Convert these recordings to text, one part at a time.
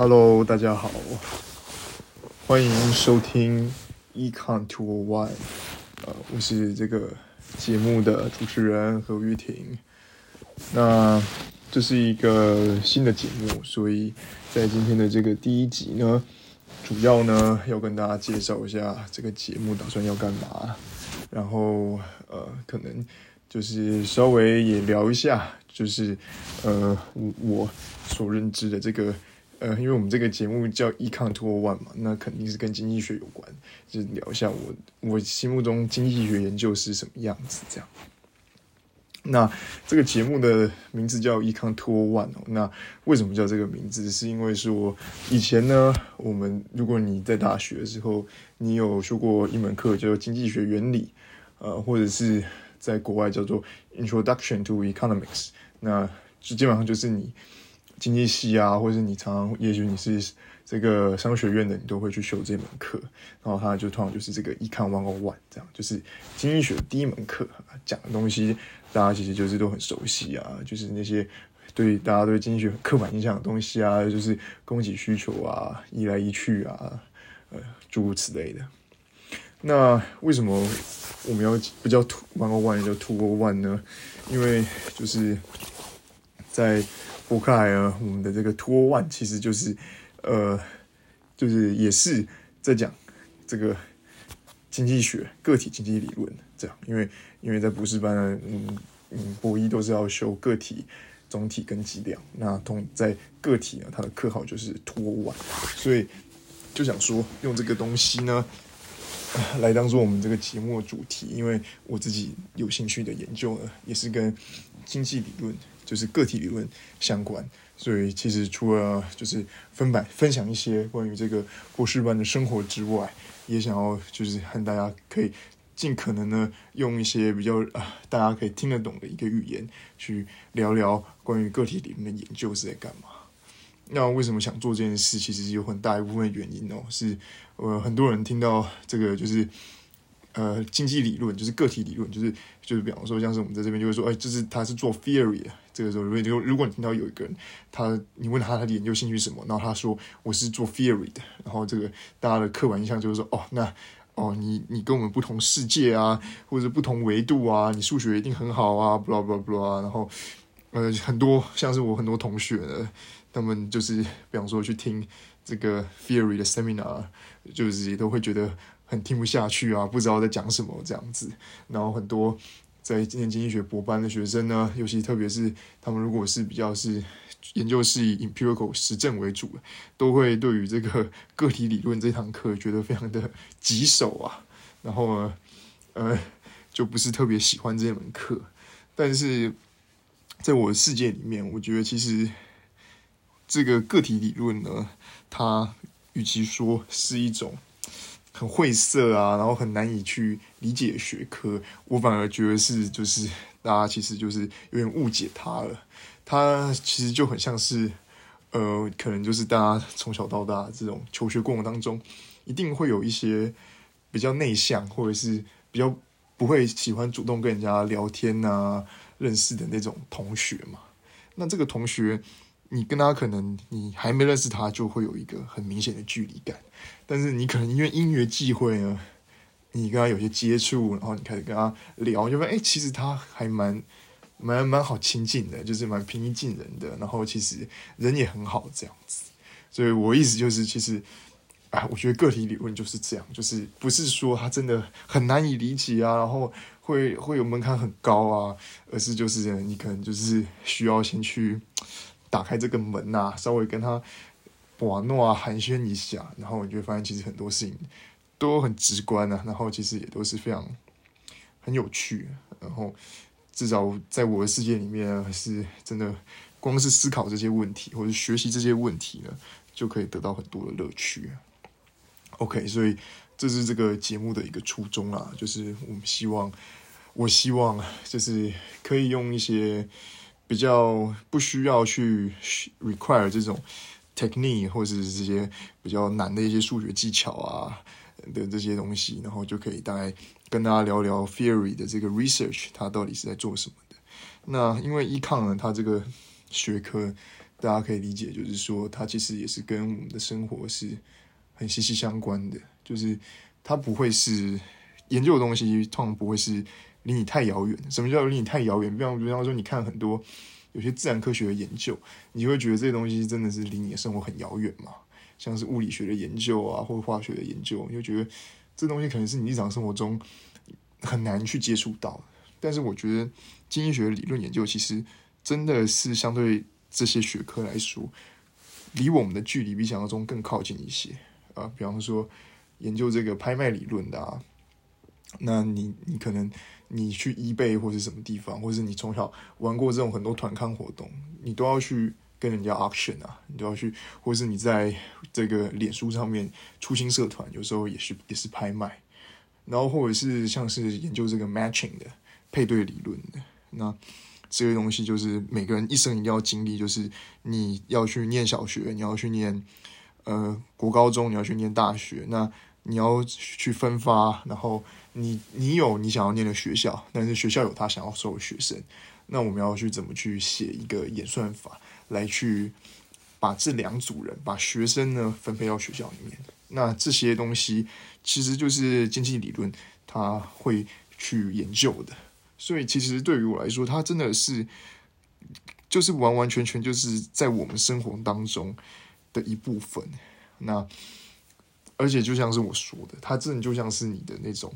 Hello，大家好，欢迎收听 Econ Two One，呃，我是这个节目的主持人何玉婷。那这是一个新的节目，所以在今天的这个第一集呢，主要呢要跟大家介绍一下这个节目打算要干嘛，然后呃，可能就是稍微也聊一下，就是呃我我所认知的这个。呃，因为我们这个节目叫 Econ Two One 嘛，那肯定是跟经济学有关，就聊一下我我心目中经济学研究是什么样子这样。那这个节目的名字叫 Econ Two One 哦，那为什么叫这个名字？是因为说以前呢，我们如果你在大学的时候，你有修过一门课叫做经济学原理，呃，或者是在国外叫做 Introduction to Economics，那就基本上就是你。经济系啊，或者你常常，也许你是这个商学院的，你都会去修这门课。然后它就通常就是这个 Econ One O One，这样就是经济学第一门课讲的东西，大家其实就是都很熟悉啊，就是那些对大家对经济学刻板印象的东西啊，就是供给需求啊，移来移去啊，呃，诸如此类的。那为什么我们要不叫 One O One，叫 Two O One 呢？因为就是在伯克莱尔，我们的这个 Two One 其实就是，呃，就是也是在讲这个经济学、个体经济理论这样。因为因为在博士班呢，嗯嗯，博一都是要修个体、总体跟计量。那同在个体呢，它的课号就是 Two One，所以就想说用这个东西呢，来当做我们这个节目的主题。因为我自己有兴趣的研究呢，也是跟经济理论。就是个体理论相关，所以其实除了就是分版分享一些关于这个博士班的生活之外，也想要就是和大家可以尽可能呢用一些比较啊大家可以听得懂的一个语言去聊聊关于个体理论的研究是在干嘛。那为什么想做这件事？其实有很大一部分原因哦，是呃很多人听到这个就是。呃，经济理论就是个体理论，就是就是比方说，像是我们在这边就会说，哎，就是他是做 theory 的。这个时候，如果如果你听到有一个人，他你问他他的研究兴趣什么，然后他说我是做 theory 的，然后这个大家的刻板印象就是说，哦，那哦你你跟我们不同世界啊，或者不同维度啊，你数学一定很好啊，blah blah blah，然后呃很多像是我很多同学，他们就是比方说去听这个 theory 的 seminar，就是也都会觉得。很听不下去啊，不知道在讲什么这样子。然后很多在今年经济学博班的学生呢，尤其特别是他们如果是比较是研究是以 empirical 实证为主，都会对于这个个体理论这堂课觉得非常的棘手啊。然后呢，呃，就不是特别喜欢这门课。但是在我的世界里面，我觉得其实这个个体理论呢，它与其说是一种。很晦涩啊，然后很难以去理解学科，我反而觉得是就是大家其实就是有点误解它了。它其实就很像是，呃，可能就是大家从小到大这种求学过程当中，一定会有一些比较内向或者是比较不会喜欢主动跟人家聊天啊、认识的那种同学嘛。那这个同学。你跟他可能你还没认识他，就会有一个很明显的距离感。但是你可能因为因缘际会呢，你跟他有些接触，然后你开始跟他聊，就发现哎，其实他还蛮蛮蛮好亲近的，就是蛮平易近人的。然后其实人也很好这样子。所以我意思就是，其实啊，我觉得个体理论就是这样，就是不是说他真的很难以理解啊，然后会会有门槛很高啊，而是就是你可能就是需要先去。打开这个门呐，稍微跟他哇诺啊寒暄一下，然后你就发现其实很多事情都很直观啊，然后其实也都是非常很有趣，然后至少在我的世界里面是真的，光是思考这些问题或者学习这些问题呢，就可以得到很多的乐趣。OK，所以这是这个节目的一个初衷啊，就是我们希望，我希望就是可以用一些。比较不需要去 require 这种 technique 或者是这些比较难的一些数学技巧啊的这些东西，然后就可以大概跟大家聊聊 theory 的这个 research，它到底是在做什么的。那因为 econ 呢，它这个学科大家可以理解，就是说它其实也是跟我们的生活是很息息相关的，就是它不会是研究的东西，通常不会是离你太遥远。什么叫离你太遥远？比方比方说，你看很多有些自然科学的研究，你就会觉得这些东西真的是离你的生活很遥远嘛？像是物理学的研究啊，或者化学的研究，你就觉得这东西可能是你日常生活中很难去接触到。但是我觉得经济学理论研究其实真的是相对这些学科来说，离我们的距离比想象中更靠近一些啊。比方说研究这个拍卖理论的啊，那你你可能你去 eBay 或者什么地方，或者是你从小玩过这种很多团康活动，你都要去跟人家 auction 啊，你都要去，或者是你在这个脸书上面出新社团，有时候也是也是拍卖，然后或者是像是研究这个 matching 的。配对理论的那这些东西，就是每个人一生一定要经历。就是你要去念小学，你要去念呃国高中，你要去念大学，那你要去分发。然后你你有你想要念的学校，但是学校有他想要收的学生，那我们要去怎么去写一个演算法，来去把这两组人把学生呢分配到学校里面？那这些东西其实就是经济理论他会去研究的。所以，其实对于我来说，它真的是，就是完完全全就是在我们生活当中的一部分。那，而且就像是我说的，他真的就像是你的那种，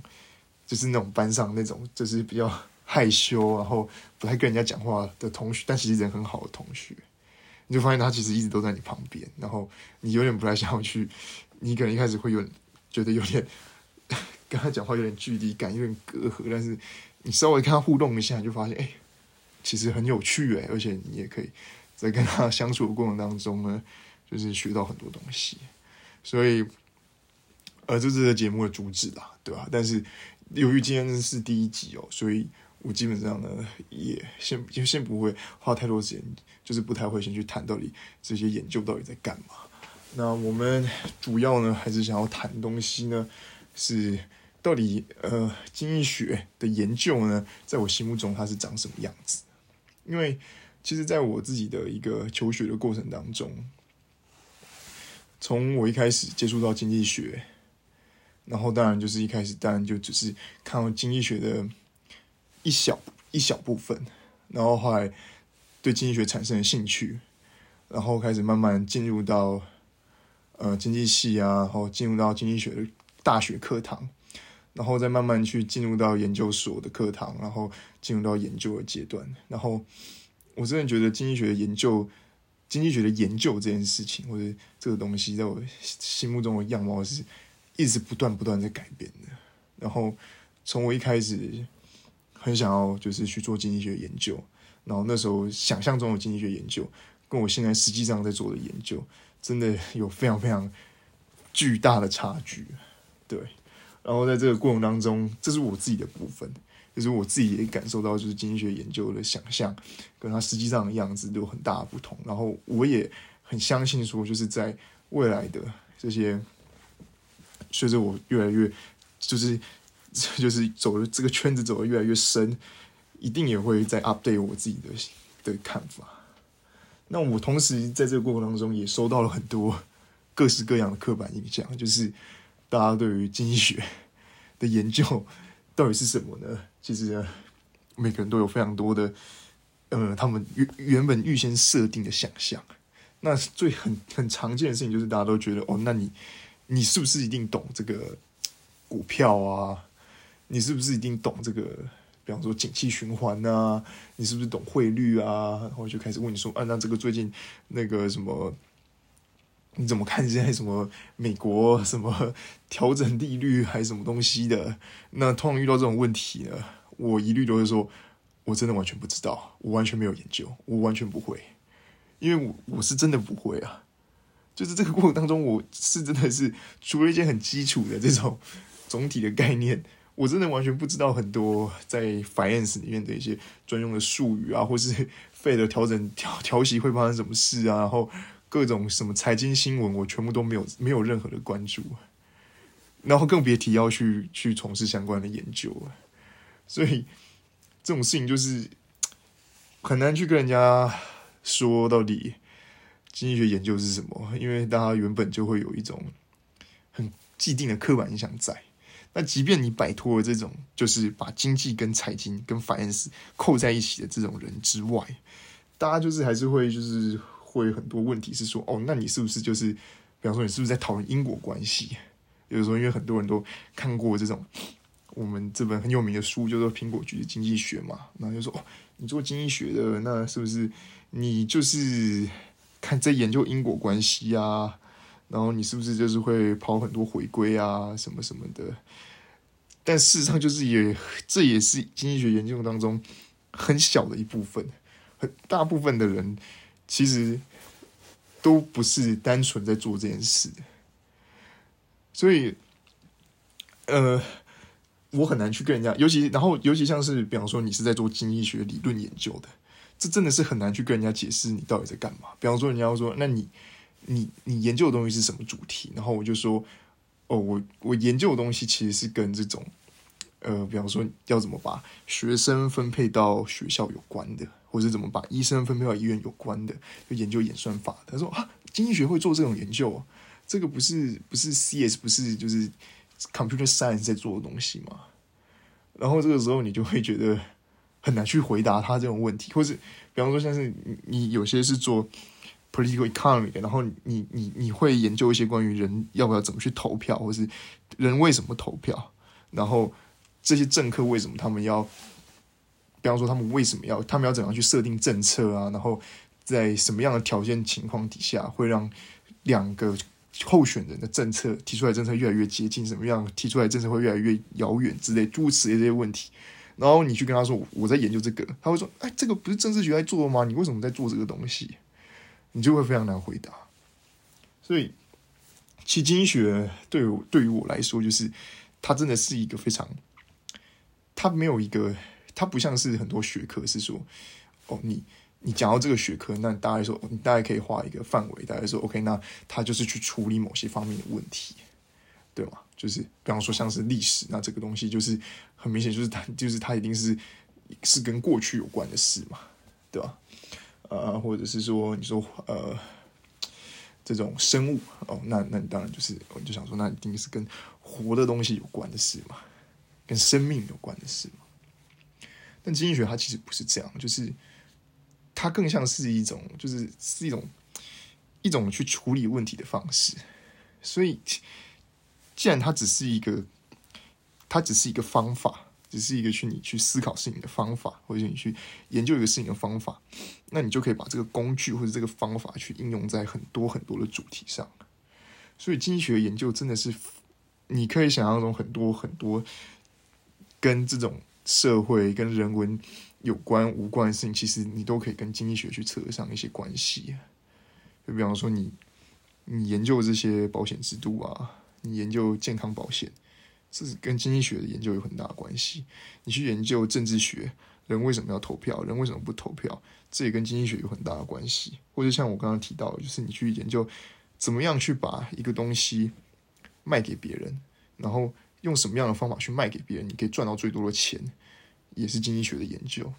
就是那种班上那种，就是比较害羞，然后不太跟人家讲话的同学，但其实人很好的同学，你就发现他其实一直都在你旁边，然后你有点不太想要去，你可能一开始会有觉得有点跟他讲话有点距离感，有点隔阂，但是。你稍微跟他互动一下，就发现哎，其实很有趣哎，而且你也可以在跟他相处的过程当中呢，就是学到很多东西。所以，呃，这是节目的主旨啦，对吧？但是由于今天是第一集哦，所以我基本上呢也先就先不会花太多时间，就是不太会先去谈到底这些研究到底在干嘛。那我们主要呢还是想要谈东西呢是。到底呃，经济学的研究呢，在我心目中它是长什么样子？因为其实，在我自己的一个求学的过程当中，从我一开始接触到经济学，然后当然就是一开始当然就只是看到经济学的一小一小部分，然后后来对经济学产生了兴趣，然后开始慢慢进入到呃经济系啊，然后进入到经济学的大学课堂。然后再慢慢去进入到研究所的课堂，然后进入到研究的阶段。然后我真的觉得经济学的研究，经济学的研究这件事情，或者这个东西，在我心目中的样貌是一直不断不断在改变的。然后从我一开始很想要就是去做经济学研究，然后那时候想象中的经济学研究，跟我现在实际上在做的研究，真的有非常非常巨大的差距。对。然后在这个过程当中，这是我自己的部分，就是我自己也感受到，就是经济学研究的想象跟它实际上的样子有很大的不同。然后我也很相信说，就是在未来的这些，随着我越来越，就是 就是走的这个圈子走的越来越深，一定也会在 update 我自己的的看法。那我同时在这个过程当中，也收到了很多各式各样的刻板印象，就是。大家对于经济学的研究到底是什么呢？其实每个人都有非常多的，呃，他们原原本预先设定的想象。那最很很常见的事情就是，大家都觉得哦，那你你是不是一定懂这个股票啊？你是不是一定懂这个？比方说景气循环啊？你是不是懂汇率啊？然后就开始问你说，啊，那这个最近那个什么？你怎么看现在什么美国什么调整利率还是什么东西的？那通常遇到这种问题呢，我一律都会说，我真的完全不知道，我完全没有研究，我完全不会，因为我我是真的不会啊。就是这个过程当中，我是真的是除了一些很基础的这种总体的概念，我真的完全不知道很多在 finance 里面的一些专用的术语啊，或是费的调整调调息会发生什么事啊，然后。各种什么财经新闻，我全部都没有没有任何的关注，然后更别提要去去从事相关的研究了。所以这种事情就是很难去跟人家说到底经济学研究是什么？因为大家原本就会有一种很既定的刻板印象在。那即便你摆脱了这种，就是把经济跟财经跟 finance 扣在一起的这种人之外，大家就是还是会就是会很多问题是说，哦，那你是不是就是，比方说你是不是在讨论因果关系？有时候因为很多人都看过这种我们这本很有名的书，叫做《苹果橘的经济学》嘛，然后就说，哦，你做经济学的，那是不是你就是看在研究因果关系啊？然后你是不是就是会跑很多回归啊，什么什么的？但事实上，就是也这也是经济学研究当中很小的一部分，很大部分的人其实都不是单纯在做这件事。所以，呃，我很难去跟人家，尤其然后尤其像是比方说你是在做经济学理论研究的，这真的是很难去跟人家解释你到底在干嘛。比方说，人家说，那你。你你研究的东西是什么主题？然后我就说，哦，我我研究的东西其实是跟这种，呃，比方说要怎么把学生分配到学校有关的，或者怎么把医生分配到医院有关的，就研究演算法。他说啊，经济学会做这种研究，这个不是不是 CS 不是就是 computer science 在做的东西吗？然后这个时候你就会觉得很难去回答他这种问题，或是比方说像是你有些是做。political economy 的然后你你你会研究一些关于人要不要怎么去投票，或是人为什么投票，然后这些政客为什么他们要，比方说他们为什么要，他们要怎样去设定政策啊？然后在什么样的条件情况底下会让两个候选人的政策提出来政策越来越接近？什么样提出来政策会越来越遥远之类诸如此类这些问题？然后你去跟他说我在研究这个，他会说：哎，这个不是政治学在做吗？你为什么在做这个东西？你就会非常难回答，所以，其实经济学对我对于我来说，就是它真的是一个非常，它没有一个，它不像是很多学科是说，哦，你你讲到这个学科，那大概说你大概可以画一个范围，大概说 OK，那它就是去处理某些方面的问题，对吗？就是比方说像是历史，那这个东西就是很明显，就是它就是它一定是是跟过去有关的事嘛，对吧？呃，或者是说，你说呃，这种生物哦，那那你当然就是，我就想说，那一定是跟活的东西有关的事嘛，跟生命有关的事嘛。但经济学它其实不是这样，就是它更像是一种，就是是一种一种去处理问题的方式。所以，既然它只是一个，它只是一个方法。只是一个去你去思考事情的方法，或者你去研究一个事情的方法，那你就可以把这个工具或者这个方法去应用在很多很多的主题上。所以经济学研究真的是，你可以想象中很多很多跟这种社会跟人文有关无关的事情，其实你都可以跟经济学去扯上一些关系。就比方说，你你研究这些保险制度啊，你研究健康保险。这是跟经济学的研究有很大的关系。你去研究政治学，人为什么要投票，人为什么不投票，这也跟经济学有很大的关系。或者像我刚刚提到，就是你去研究怎么样去把一个东西卖给别人，然后用什么样的方法去卖给别人，你可以赚到最多的钱，也是经济学的研究。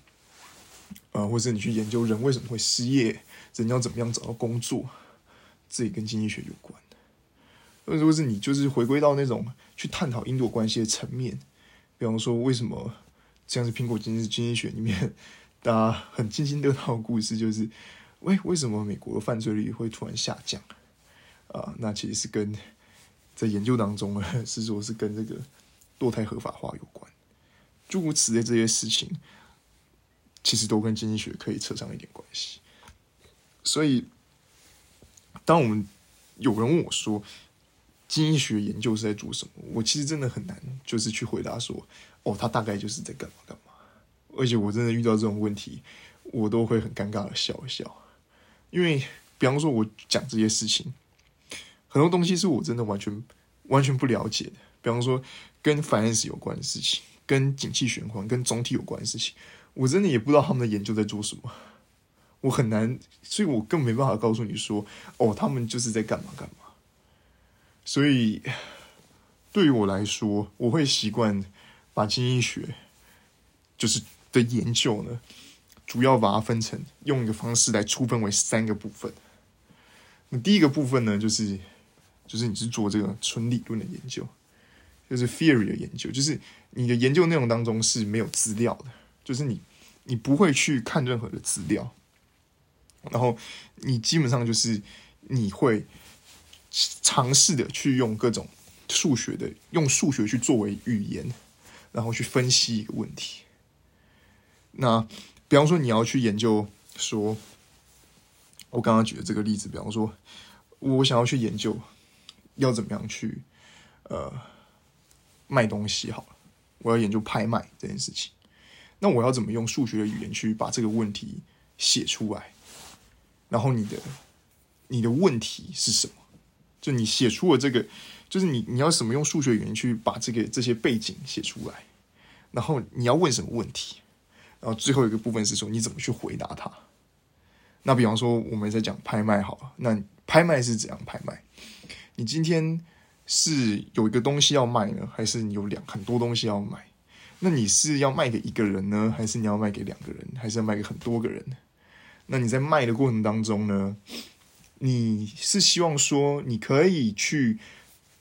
啊，或者你去研究人为什么会失业，人要怎么样找到工作，这也跟经济学有关。或者是你就是回归到那种去探讨因果关系的层面，比方说为什么这样是苹果经济经济学里面大家很津津乐道的故事，就是为为什么美国的犯罪率会突然下降啊？那其实是跟在研究当中呢，是说是跟这个堕胎合法化有关，诸如此类这些事情，其实都跟经济学可以扯上一点关系。所以，当我们有人问我说，经济学研究是在做什么？我其实真的很难，就是去回答说，哦，他大概就是在干嘛干嘛。而且我真的遇到这种问题，我都会很尴尬的笑一笑，因为比方说我讲这些事情，很多东西是我真的完全完全不了解的。比方说跟 finance 有关的事情，跟景气循环、跟总体有关的事情，我真的也不知道他们的研究在做什么。我很难，所以我更没办法告诉你说，哦，他们就是在干嘛干嘛。所以，对于我来说，我会习惯把经济学就是的研究呢，主要把它分成用一个方式来粗分为三个部分。那第一个部分呢，就是就是你是做这个纯理论的研究，就是 theory 的研究，就是你的研究内容当中是没有资料的，就是你你不会去看任何的资料，然后你基本上就是你会尝试的去用各种数学的用数学去作为语言，然后去分析一个问题。那比方说你要去研究说。我刚刚举的这个例子，比方说，我想要去研究要怎么样去呃卖东西，好了，我要研究拍卖这件事情，那我要怎么用数学的语言去把这个问题写出来？然后你的你的问题是什么？就你写出了这个，就是你你要怎么用数学语言去把这个这些背景写出来？然后你要问什么问题？然后最后一个部分是说你怎么去回答它？那比方说，我们在讲拍卖好了，那拍卖是怎样拍卖？你今天是有一个东西要卖呢，还是你有两很多东西要卖？那你是要卖给一个人呢，还是你要卖给两个人，还是要卖给很多个人？那你在卖的过程当中呢，你是希望说你可以去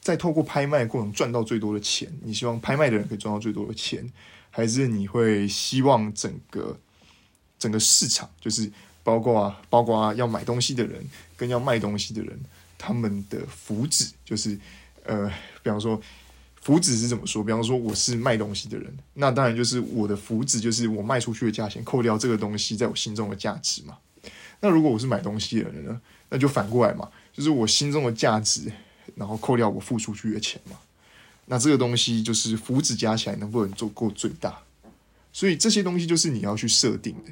在透过拍卖过程赚到最多的钱？你希望拍卖的人可以赚到最多的钱，还是你会希望整个整个市场就是？包括啊，包括啊，要买东西的人跟要卖东西的人，他们的福祉就是，呃，比方说，福祉是怎么说？比方说，我是卖东西的人，那当然就是我的福祉就是我卖出去的价钱扣掉这个东西在我心中的价值嘛。那如果我是买东西的人呢？那就反过来嘛，就是我心中的价值，然后扣掉我付出去的钱嘛。那这个东西就是福祉加起来能不能做够最大？所以这些东西就是你要去设定的。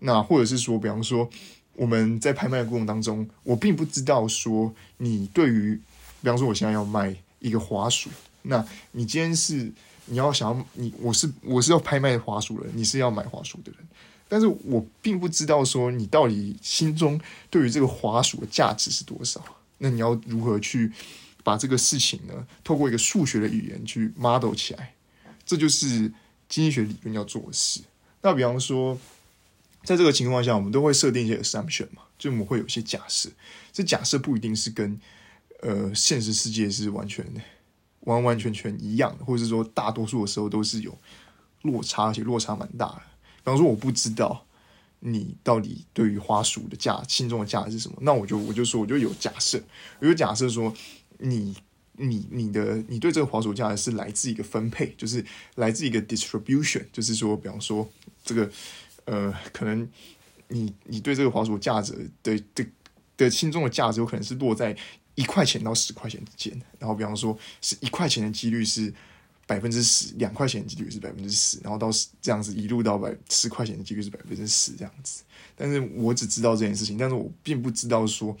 那或者是说，比方说，我们在拍卖的过程当中，我并不知道说你对于，比方说，我现在要卖一个滑鼠，那你今天是你要想要你，我是我是要拍卖滑鼠的人，你是要买滑鼠的人，但是我并不知道说你到底心中对于这个滑鼠的价值是多少，那你要如何去把这个事情呢，透过一个数学的语言去 model 起来，这就是经济学理论要做的事。那比方说。在这个情况下，我们都会设定一些 assumption 嘛，就我们会有一些假设。这假设不一定是跟呃现实世界是完全完完全全一样，或者是说大多数的时候都是有落差，而且落差蛮大的。比方说，我不知道你到底对于花束的价心中的价值是什么，那我就我就说我就有假设，我就假设说你你你的你对这个花束价值是来自一个分配，就是来自一个 distribution，就是说，比方说这个。呃，可能你你对这个花鼠价值的的的心中的价值，有可能是落在一块钱到十块钱之间。然后，比方说是一块钱的几率是百分之十，两块钱几率是百分之十，然后到这样子一路到百十块钱的几率是百分之十这样子。但是我只知道这件事情，但是我并不知道说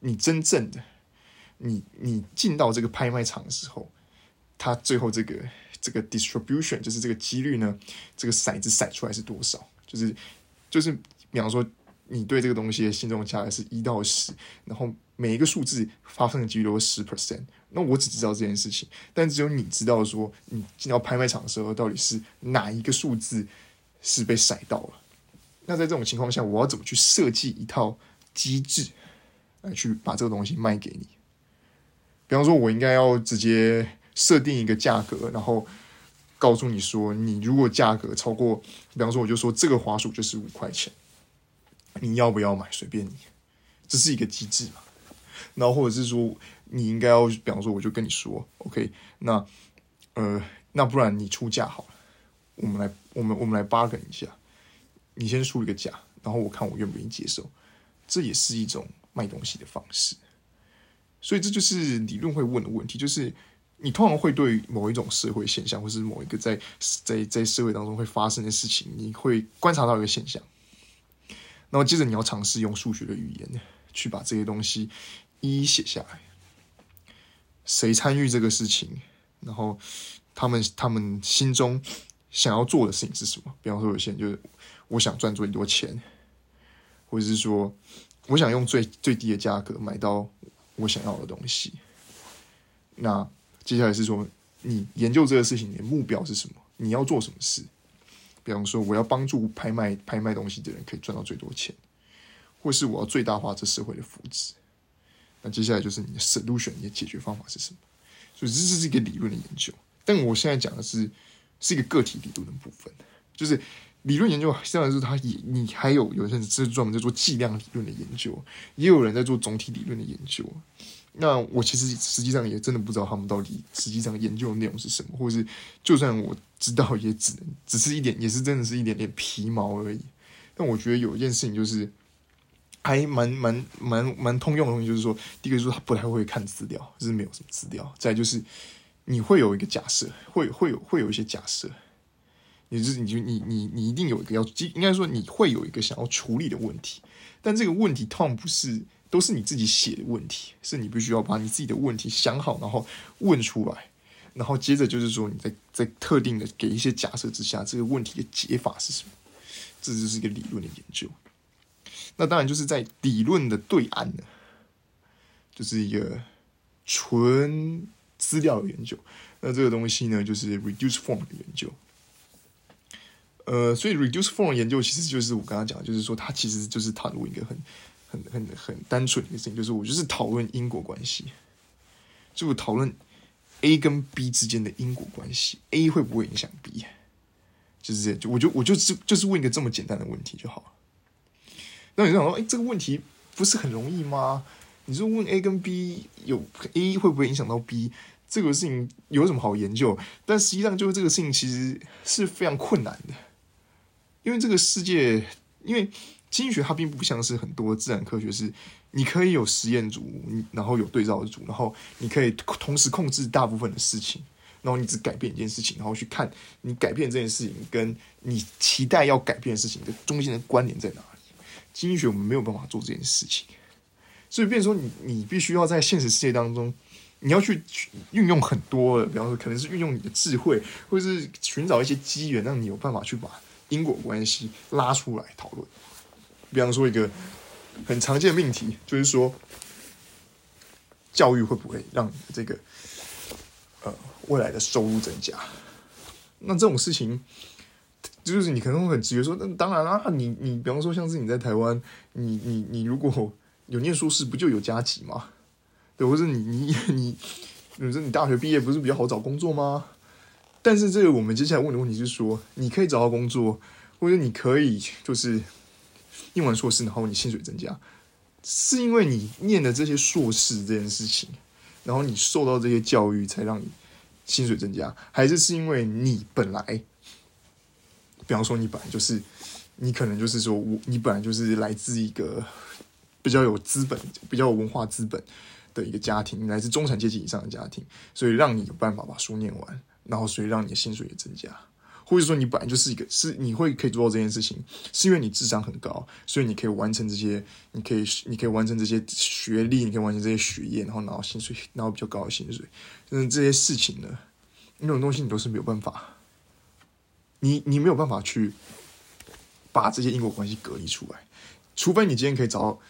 你真正的你你进到这个拍卖场的时候，它最后这个这个 distribution 就是这个几率呢，这个骰子骰出来是多少？就是就是，比方说，你对这个东西的心中价值是一到十，然后每一个数字发生的几率都是十 percent。那我只知道这件事情，但只有你知道说，你进到拍卖场的时候，到底是哪一个数字是被甩到了。那在这种情况下，我要怎么去设计一套机制来去把这个东西卖给你？比方说，我应该要直接设定一个价格，然后。告诉你说，你如果价格超过，比方说，我就说这个滑鼠就是五块钱，你要不要买？随便你，这是一个机制嘛。然后或者是说，你应该要，比方说，我就跟你说，OK，那呃，那不然你出价好了，我们来，我们我们来 bargain 一下，你先出一个价，然后我看我愿不愿意接受，这也是一种卖东西的方式。所以这就是理论会问的问题，就是。你通常会对某一种社会现象，或是某一个在在在社会当中会发生的事情，你会观察到一个现象，然后接着你要尝试用数学的语言去把这些东西一一写下来。谁参与这个事情？然后他们他们心中想要做的事情是什么？比方说，有些人就是我想赚最多钱，或者是说我想用最最低的价格买到我想要的东西。那接下来是说，你研究这个事情，你的目标是什么？你要做什么事？比方说，我要帮助拍卖拍卖东西的人可以赚到最多钱，或是我要最大化这社会的福祉。那接下来就是你的 solution，你的解决方法是什么？所以这是一个理论的研究。但我现在讲的是是一个个体理论的部分，就是理论研究，虽然是它也你还有有些人是专门在做计量理论的研究，也有人在做总体理论的研究。那我其实实际上也真的不知道他们到底实际上研究的内容是什么，或者是就算我知道，也只能只是一点，也是真的是一点点皮毛而已。但我觉得有一件事情就是还蛮蛮蛮蛮通用的东西，就是说，第一个就是他不太会看资料，就是没有什么资料；再就是你会有一个假设，会会有会有一些假设，也就是你就你你你一定有一个要，应该说你会有一个想要处理的问题，但这个问题通常不是。都是你自己写的问题，是你必须要把你自己的问题想好，然后问出来，然后接着就是说你在在特定的给一些假设之下，这个问题的解法是什么？这就是一个理论的研究。那当然就是在理论的对岸呢，就是一个纯资料的研究。那这个东西呢，就是 reduce form 的研究。呃，所以 reduce form 研究其实就是我刚刚讲，就是说它其实就是讨论一个很。很很很单纯的事情，就是我就是讨论因果关系，就讨论 A 跟 B 之间的因果关系，A 会不会影响 B？就是这，就我就我就是就是问一个这么简单的问题就好了。那你想说，哎，这个问题不是很容易吗？你说问 A 跟 B 有 A 会不会影响到 B 这个事情有什么好研究？但实际上就是这个事情其实是非常困难的，因为这个世界，因为。经济学它并不像是很多自然科学，是你可以有实验组，然后有对照组，然后你可以同时控制大部分的事情，然后你只改变一件事情，然后去看你改变这件事情跟你期待要改变的事情的中间的关联在哪里。经济学我们没有办法做这件事情，所以变说你你必须要在现实世界当中，你要去运用很多的，比方说可能是运用你的智慧，或者是寻找一些机缘，让你有办法去把因果关系拉出来讨论。比方说，一个很常见的命题就是说，教育会不会让这个呃未来的收入增加？那这种事情，就是你可能会很直觉说，那当然啦，你你比方说，像是你在台湾，你你你如果有念硕士，不就有加急吗？对，或者你你你，你说你大学毕业不是比较好找工作吗？但是这个我们接下来问的问题是说，你可以找到工作，或者你可以就是。念完硕士，然后你薪水增加，是因为你念的这些硕士这件事情，然后你受到这些教育才让你薪水增加，还是是因为你本来，比方说你本来就是，你可能就是说我你本来就是来自一个比较有资本、比较有文化资本的一个家庭，来自中产阶级以上的家庭，所以让你有办法把书念完，然后所以让你的薪水也增加。或者说你本来就是一个是你会可以做到这件事情，是因为你智商很高，所以你可以完成这些，你可以你可以完成这些学历，你可以完成这些学业，然后拿到薪水，拿到比较高的薪水。嗯，这些事情呢，那种东西你都是没有办法，你你没有办法去把这些因果关系隔离出来，除非你今天可以找到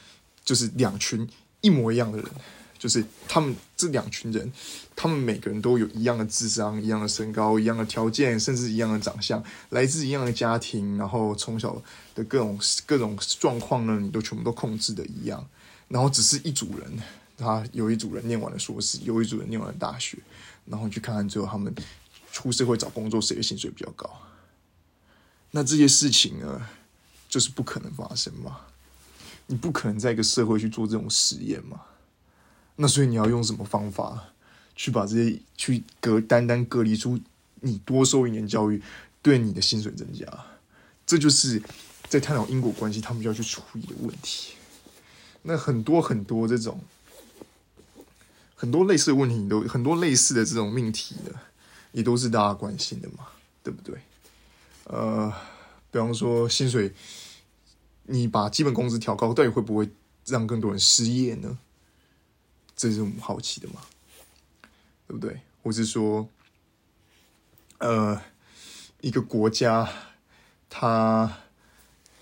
就是两群一模一样的人。就是他们这两群人，他们每个人都有一样的智商、一样的身高、一样的条件，甚至一样的长相，来自一样的家庭，然后从小的各种各种状况呢，你都全部都控制的一样。然后只是一组人，他有一组人念完了硕士，有一组人念完了大学，然后去看看最后他们出社会找工作谁的薪水比较高。那这些事情呢，就是不可能发生嘛？你不可能在一个社会去做这种实验嘛？那所以你要用什么方法去把这些去隔单单隔离出你多收一年教育对你的薪水增加？这就是在探讨因果关系，他们要去处理的问题。那很多很多这种很多类似的问题，你都很多类似的这种命题的，也都是大家关心的嘛，对不对？呃，比方说薪水，你把基本工资调高，到底会不会让更多人失业呢？这是我们好奇的嘛，对不对？或是说，呃，一个国家它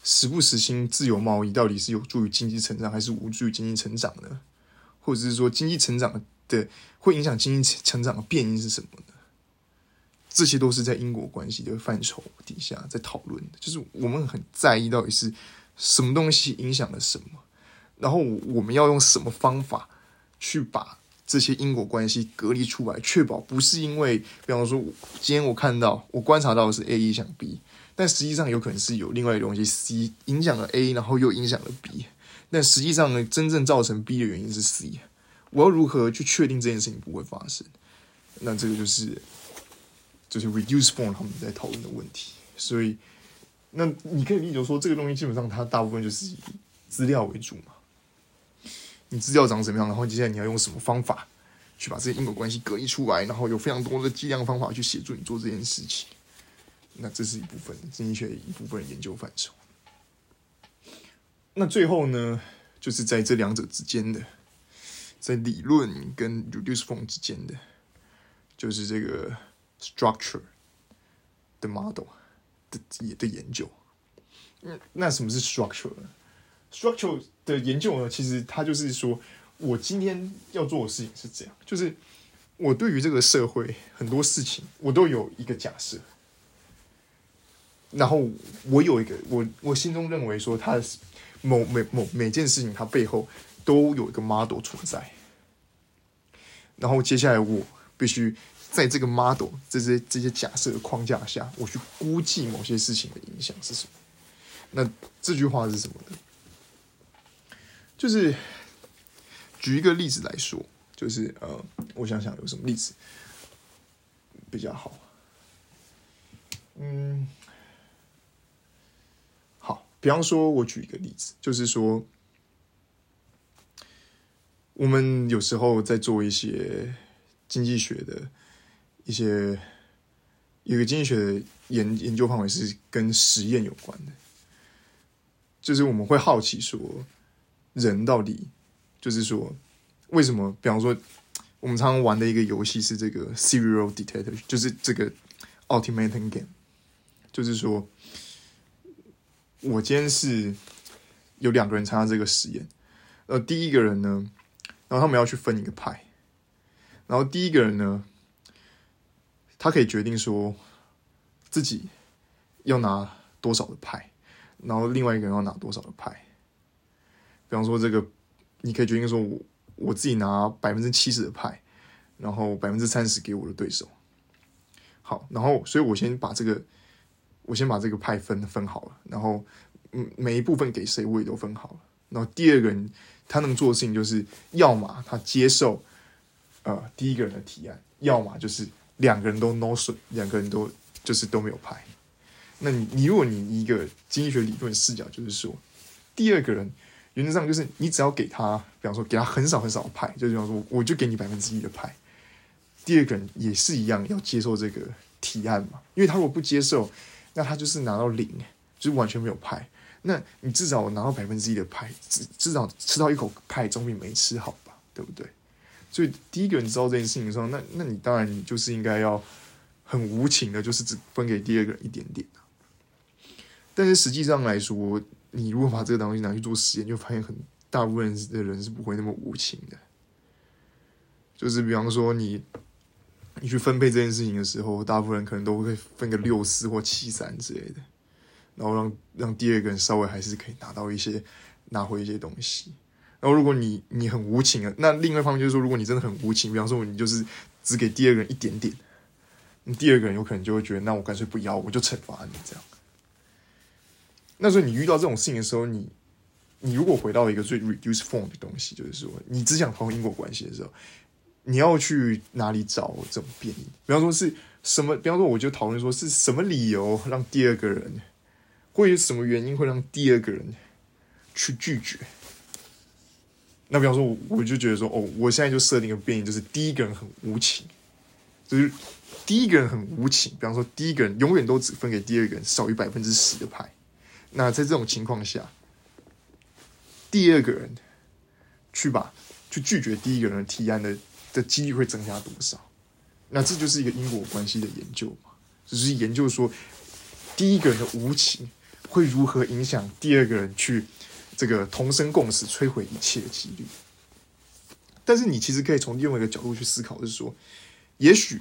实不实行自由贸易，到底是有助于经济成长，还是无助于经济成长呢？或者是说，经济成长的会影响经济成长的变因是什么呢？这些都是在因果关系的范畴底下在讨论的。就是我们很在意到底是什么东西影响了什么，然后我们要用什么方法。去把这些因果关系隔离出来，确保不是因为，比方说，今天我看到我观察到的是 A 影响 B，但实际上有可能是有另外一个东西 C 影响了 A，然后又影响了 B，但实际上呢，真正造成 B 的原因是 C。我要如何去确定这件事情不会发生？那这个就是就是 reduce form 他们在讨论的问题。所以，那你可以理解说，这个东西基本上它大部分就是以资料为主嘛。你资料长什么样？然后接下来你要用什么方法去把这些因果关系隔离出来？然后有非常多的计量方法去协助你做这件事情。那这是一部分经济学一部分研究范畴。那最后呢，就是在这两者之间的。在理论跟 reduce form 之间的，就是这个 structure 的 model 的的研究。那，那什么是 structure？Structure？structure 的研究呢？其实它就是说，我今天要做的事情是这样，就是我对于这个社会很多事情，我都有一个假设，然后我有一个我我心中认为说，它某每某每件事情它背后。都有一个 model 存在，然后接下来我必须在这个 model 这些这些假设的框架下，我去估计某些事情的影响是什么。那这句话是什么呢？就是举一个例子来说，就是呃，我想想有什么例子比较好。嗯，好，比方说，我举一个例子，就是说。我们有时候在做一些经济学的一些，有个经济学的研研究范围是跟实验有关的，就是我们会好奇说，人到底就是说为什么？比方说，我们常常玩的一个游戏是这个 serial dictator，就是这个 ultimate game，就是说，我今天是有两个人参加这个实验，呃，第一个人呢。然后他们要去分一个派，然后第一个人呢，他可以决定说自己要拿多少的派，然后另外一个人要拿多少的派。比方说，这个你可以决定说，我我自己拿百分之七十的派，然后百分之三十给我的对手。好，然后所以我先把这个我先把这个派分分好了，然后嗯每一部分给谁我也都分好了，然后第二个人。他能做的事情就是，要么他接受，呃，第一个人的提案，要么就是两个人都 no 损，两个人都就是都没有派。那你你如果你一个经济学理论视角，就是说，第二个人原则上就是你只要给他，比方说给他很少很少的派，就比方说我就给你百分之一的派，第二个人也是一样要接受这个提案嘛，因为他如果不接受，那他就是拿到零，就是完全没有派。那你至少拿到百分之一的派，至至少吃到一口派总比没吃好吧，对不对？所以第一个人知道这件事情的时候，那那你当然就是应该要很无情的，就是只分给第二个人一点点但是实际上来说，你如果把这个东西拿去做实验，就发现很大部分的人是不会那么无情的。就是比方说你你去分配这件事情的时候，大部分人可能都会分个六四或七三之类的。然后让让第二个人稍微还是可以拿到一些拿回一些东西。然后如果你你很无情啊，那另外一方面就是说，如果你真的很无情，比方说你就是只给第二个人一点点，你第二个人有可能就会觉得，那我干脆不要，我就惩罚你这样。那时候你遇到这种事情的时候，你你如果回到一个最 reduce form 的东西，就是说你只想讨论因果关系的时候，你要去哪里找这种变异？比方说是什么？比方说我就讨论说是什么理由让第二个人。会有什么原因会让第二个人去拒绝？那比方说，我就觉得说，哦，我现在就设定一个变异，就是第一个人很无情，就是第一个人很无情。比方说，第一个人永远都只分给第二个人少于百分之十的牌。那在这种情况下，第二个人去把去拒绝第一个人提案的的几率会增加多少？那这就是一个因果关系的研究嘛，就是研究说第一个人的无情。会如何影响第二个人去这个同生共死、摧毁一切的几率？但是你其实可以从另外一个角度去思考，就是说，也许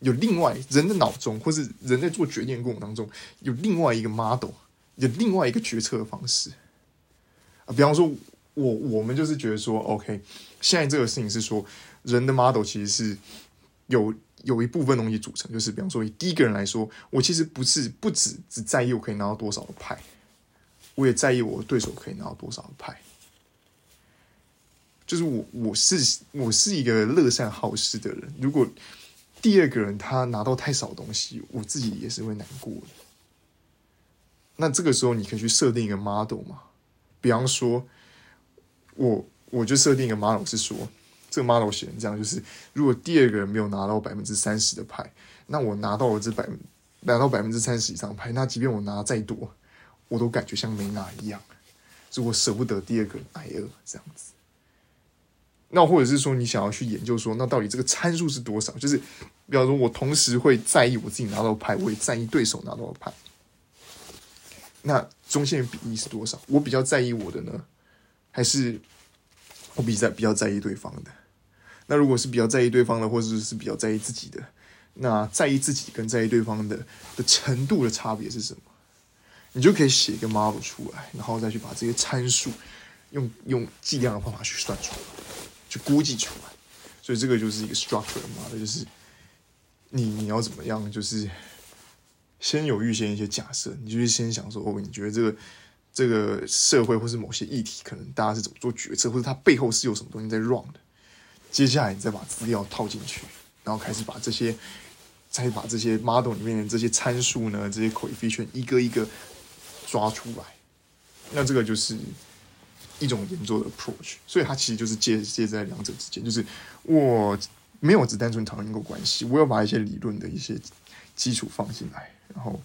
有另外人的脑中，或是人在做决定过程当中，有另外一个 model，有另外一个决策的方式啊。比方说，我我们就是觉得说，OK，现在这个事情是说，人的 model 其实是有有一部分东西组成，就是比方说以第一个人来说，我其实不是不止只在意我可以拿到多少的牌，我也在意我对手可以拿到多少的牌。就是我我是我是一个乐善好施的人，如果第二个人他拿到太少东西，我自己也是会难过的。那这个时候你可以去设定一个 model 嘛，比方说。我我就设定一个 model 是说，这个 model 写成这样，就是如果第二个人没有拿到百分之三十的牌，那我拿到了这百拿到百分之三十以上牌，那即便我拿再多，我都感觉像没拿一样，就我舍不得第二个人挨饿这样子。那或者是说，你想要去研究说，那到底这个参数是多少？就是比方说，我同时会在意我自己拿到牌，我也在意对手拿到的牌，那中线比例是多少？我比较在意我的呢？还是我比在比较在意对方的。那如果是比较在意对方的，或者是比较在意自己的，那在意自己跟在意对方的的程度的差别是什么？你就可以写一个 model 出来，然后再去把这些参数用用计量的方法去算出来，去估计出来。所以这个就是一个 structure 嘛，那就是你你要怎么样，就是先有预先一些假设，你就是先想说，哦，你觉得这个。这个社会或是某些议题，可能大家是怎么做决策，或者它背后是有什么东西在 run 的。接下来你再把资料套进去，然后开始把这些，再把这些 model 里面的这些参数呢，这些 coefficient 一个一个抓出来。那这个就是一种研究的 approach。所以它其实就是介介在两者之间，就是我没有只单纯讨论因果关系，我要把一些理论的一些基础放进来，然后。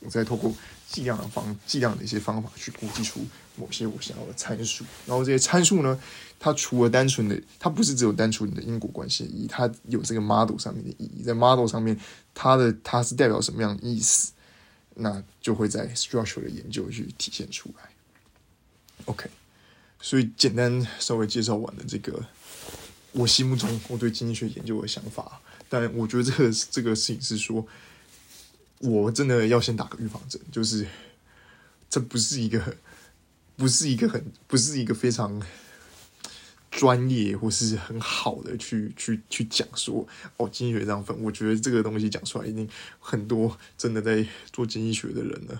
我再透过计量的方计量的一些方法去估计出某些我想要的参数，然后这些参数呢，它除了单纯的，它不是只有单纯的因果关系意义，它有这个 model 上面的意义，在 model 上面，它的它是代表什么样的意思，那就会在 structure 的研究去体现出来。OK，所以简单稍微介绍完了这个我心目中我对经济学研究的想法，但我觉得这个这个事情是说。我真的要先打个预防针，就是这不是一个，不是一个很，不是一个非常专业或是很好的去去去讲说哦，经济学这样分。我觉得这个东西讲出来，一定很多真的在做经济学的人呢，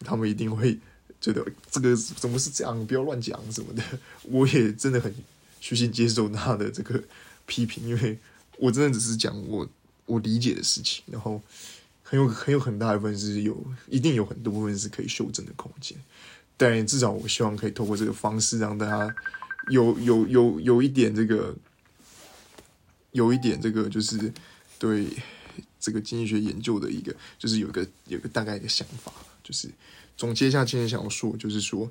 他们一定会觉得这个怎么是这样，不要乱讲什么的。我也真的很虚心接受他的这个批评，因为我真的只是讲我我理解的事情，然后。很有很有很大一部分是有，一定有很多部分是可以修正的空间，但至少我希望可以透过这个方式让大家有有有有一点这个，有一点这个就是对这个经济学研究的一个，就是有个有个大概的想法，就是总结一下今天想要说，就是说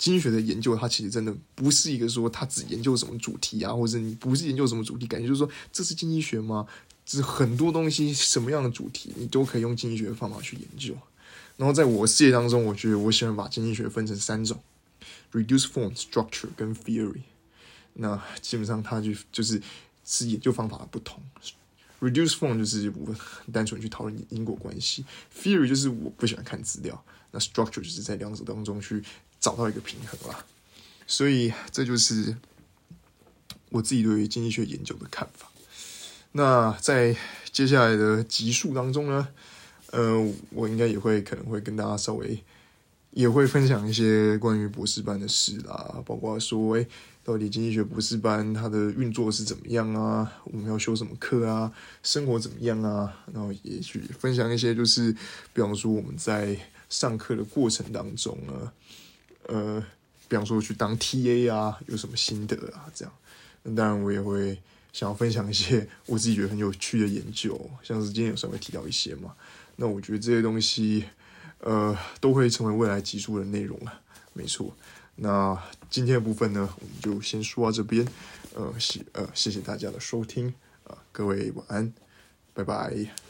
经济学的研究它其实真的不是一个说它只研究什么主题啊，或者你不是研究什么主题，感觉就是说这是经济学吗？是很多东西，什么样的主题你都可以用经济学的方法去研究。然后在我世界当中，我觉得我喜欢把经济学分成三种：reduce form、structure 跟 theory。那基本上它就就是是研究方法的不同。reduce form 就是我单纯去讨论因果关系；theory 就是我不喜欢看资料；那 structure 就是在两者当中去找到一个平衡啦。所以这就是我自己对于经济学研究的看法。那在接下来的集数当中呢，呃，我应该也会可能会跟大家稍微也会分享一些关于博士班的事啦，包括说，哎，到底经济学博士班它的运作是怎么样啊？我们要修什么课啊？生活怎么样啊？然后也去分享一些，就是比方说我们在上课的过程当中呢，呃，比方说去当 TA 啊，有什么心得啊？这样，当然我也会。想要分享一些我自己觉得很有趣的研究，像是今天有稍微提到一些嘛，那我觉得这些东西，呃，都会成为未来集数的内容啊，没错。那今天的部分呢，我们就先说到这边，呃，谢呃谢谢大家的收听啊，各位晚安，拜拜。